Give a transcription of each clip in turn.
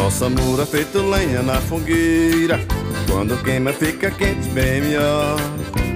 Nosso amor é feito lenha na fogueira. Quando queima fica quente, bem melhor.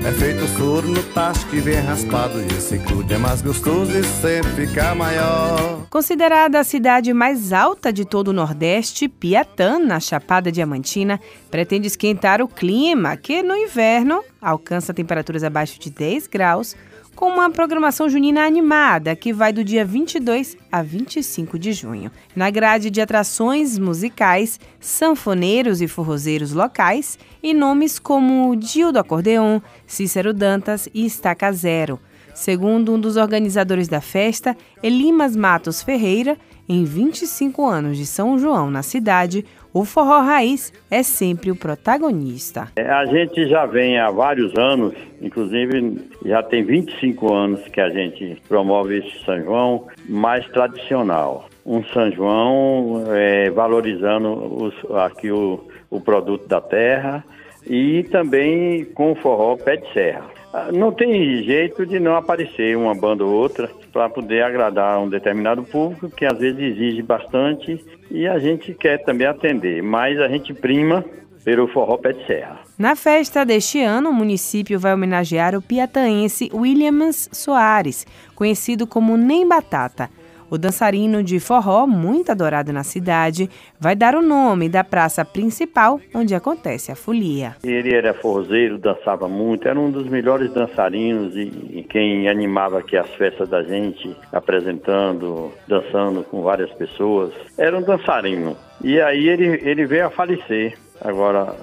É feito soro no tacho que vem raspado. E esse crude é mais gostoso e sempre fica maior. Considerada a cidade mais alta de todo o Nordeste, Piatã, na Chapada Diamantina, pretende esquentar o clima, que no inverno alcança temperaturas abaixo de 10 graus com uma programação junina animada que vai do dia 22 a 25 de junho. Na grade de atrações musicais, sanfoneiros e forrozeiros locais e nomes como Dio do Acordeon, Cícero Dantas e Estaca Zero. Segundo um dos organizadores da festa, Elimas Matos Ferreira, em 25 anos de São João na cidade, o forró raiz é sempre o protagonista. É, a gente já vem há vários anos, inclusive já tem 25 anos que a gente promove esse São João mais tradicional. Um São João é, valorizando os, aqui o, o produto da terra e também com o forró pé de serra. Ah, não tem jeito de não aparecer uma banda ou outra para poder agradar um determinado público que às vezes exige bastante e a gente quer também atender, mas a gente prima pelo forró pé de serra. Na festa deste ano, o município vai homenagear o piataense Williams Soares, conhecido como Nem Batata. O dançarino de forró, muito adorado na cidade, vai dar o nome da praça principal onde acontece a folia. Ele era forrozeiro, dançava muito, era um dos melhores dançarinos e, e quem animava aqui as festas da gente, apresentando, dançando com várias pessoas. Era um dançarino. E aí ele, ele veio a falecer agora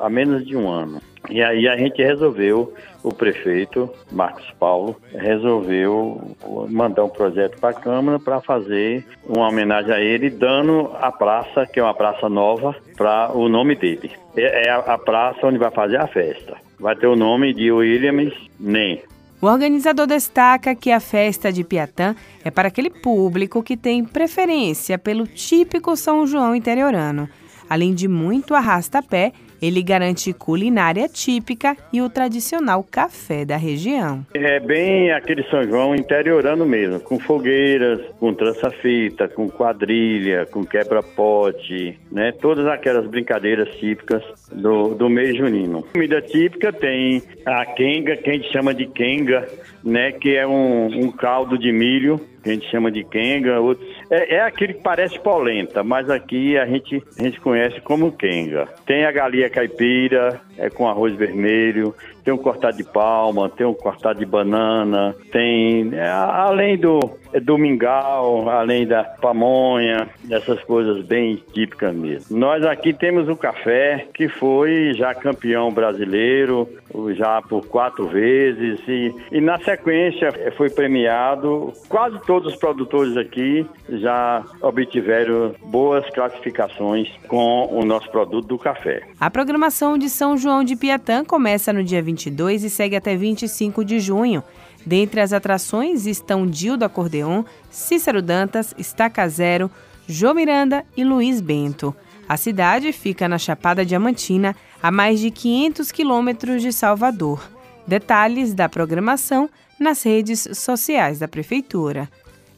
há menos de um ano. E aí a gente resolveu, o prefeito, Marcos Paulo, resolveu mandar um projeto para a Câmara para fazer uma homenagem a ele, dando a praça, que é uma praça nova, para o nome dele. É, é a praça onde vai fazer a festa. Vai ter o nome de Williams Nem. O organizador destaca que a festa de Piatã é para aquele público que tem preferência pelo típico São João interiorano. Além de muito arrasta-pé, ele garante culinária típica e o tradicional café da região. É bem aquele São João interiorano mesmo, com fogueiras, com trança-fita, com quadrilha, com quebra-pote, né? Todas aquelas brincadeiras típicas do, do mês junino. Comida típica tem a quenga, que a gente chama de quenga, né? Que é um, um caldo de milho que a gente chama de quenga, outros. É, é aquele que parece polenta, mas aqui a gente, a gente conhece como quenga. Tem a galinha caipira, é com arroz vermelho, tem um cortado de palma, tem um cortado de banana, tem, é, além do, é, do mingau, além da pamonha, dessas coisas bem típicas mesmo. Nós aqui temos o café, que foi já campeão brasileiro, já por quatro vezes, e, e na sequência foi premiado quase todos os produtores aqui já obtiveram boas classificações com o nosso produto do café. A programação de São João de Piatã começa no dia 22 e segue até 25 de junho. Dentre as atrações estão Dildo Acordeon, Cícero Dantas, Estaca Zero, Jô Miranda e Luiz Bento. A cidade fica na Chapada Diamantina, a mais de 500 quilômetros de Salvador. Detalhes da programação nas redes sociais da Prefeitura.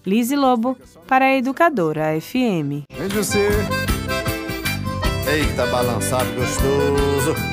Lise Lobo, para a Educadora FM. Vem você. Eita, balançado gostoso.